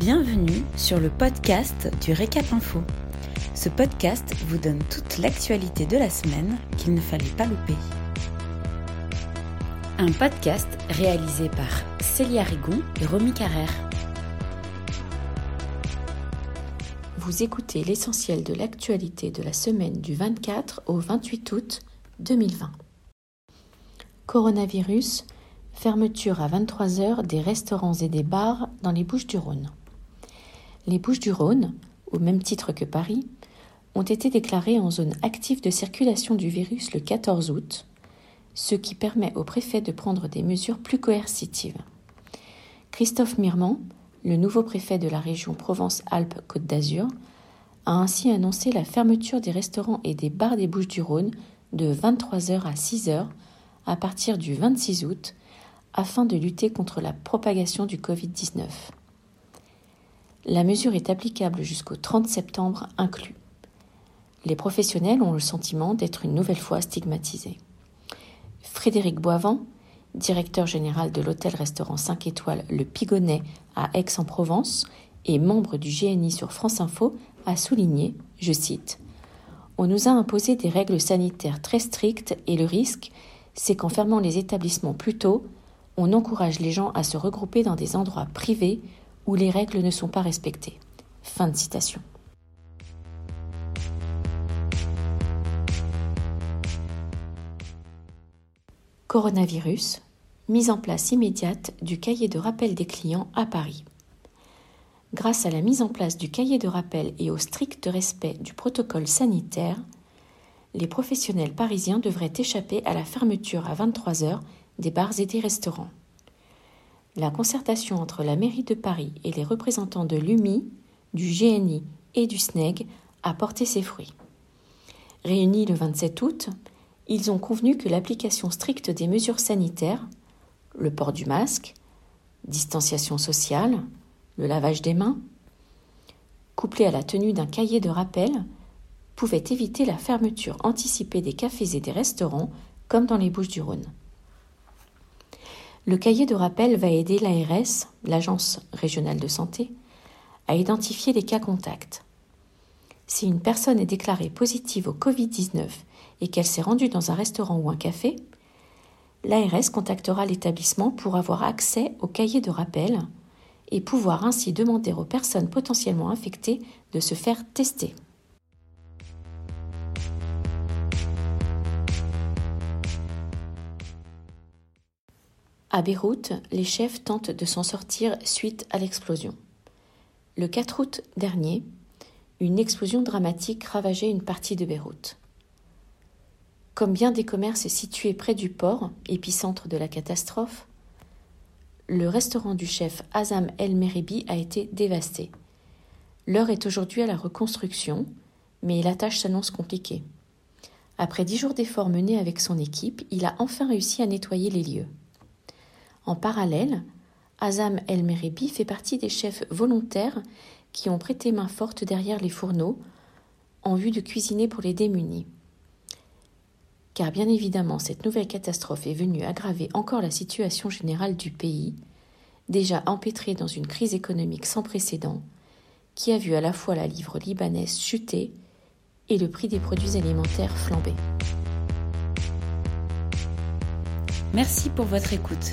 Bienvenue sur le podcast du Récap Info. Ce podcast vous donne toute l'actualité de la semaine qu'il ne fallait pas louper. Un podcast réalisé par Célia Rigon et Romy Carrère. Vous écoutez l'essentiel de l'actualité de la semaine du 24 au 28 août 2020. Coronavirus, fermeture à 23h des restaurants et des bars dans les Bouches-du-Rhône. Les Bouches-du-Rhône, au même titre que Paris, ont été déclarées en zone active de circulation du virus le 14 août, ce qui permet au préfet de prendre des mesures plus coercitives. Christophe Mirmand, le nouveau préfet de la région Provence-Alpes-Côte d'Azur, a ainsi annoncé la fermeture des restaurants et des bars des Bouches-du-Rhône de 23h à 6h à partir du 26 août afin de lutter contre la propagation du Covid-19. La mesure est applicable jusqu'au 30 septembre inclus. Les professionnels ont le sentiment d'être une nouvelle fois stigmatisés. Frédéric Boivant, directeur général de l'hôtel-restaurant 5 étoiles Le Pigonnet à Aix-en-Provence et membre du GNI sur France Info, a souligné, je cite, On nous a imposé des règles sanitaires très strictes et le risque, c'est qu'en fermant les établissements plus tôt, on encourage les gens à se regrouper dans des endroits privés où les règles ne sont pas respectées. Fin de citation. Coronavirus, mise en place immédiate du cahier de rappel des clients à Paris. Grâce à la mise en place du cahier de rappel et au strict respect du protocole sanitaire, les professionnels parisiens devraient échapper à la fermeture à 23 heures des bars et des restaurants. La concertation entre la mairie de Paris et les représentants de l'UMI, du GNI et du SNEG a porté ses fruits. Réunis le 27 août, ils ont convenu que l'application stricte des mesures sanitaires, le port du masque, distanciation sociale, le lavage des mains, couplé à la tenue d'un cahier de rappel, pouvait éviter la fermeture anticipée des cafés et des restaurants comme dans les Bouches du Rhône. Le cahier de rappel va aider l'ARS, l'Agence régionale de santé, à identifier les cas contacts. Si une personne est déclarée positive au Covid-19 et qu'elle s'est rendue dans un restaurant ou un café, l'ARS contactera l'établissement pour avoir accès au cahier de rappel et pouvoir ainsi demander aux personnes potentiellement infectées de se faire tester. À Beyrouth, les chefs tentent de s'en sortir suite à l'explosion. Le 4 août dernier, une explosion dramatique ravageait une partie de Beyrouth. Comme bien des commerces situés près du port, épicentre de la catastrophe, le restaurant du chef Azam El Meribi a été dévasté. L'heure est aujourd'hui à la reconstruction, mais la tâche s'annonce compliquée. Après dix jours d'efforts menés avec son équipe, il a enfin réussi à nettoyer les lieux. En parallèle, Azam El Meribi fait partie des chefs volontaires qui ont prêté main forte derrière les fourneaux en vue de cuisiner pour les démunis. Car bien évidemment, cette nouvelle catastrophe est venue aggraver encore la situation générale du pays, déjà empêtré dans une crise économique sans précédent, qui a vu à la fois la livre libanaise chuter et le prix des produits alimentaires flamber. Merci pour votre écoute.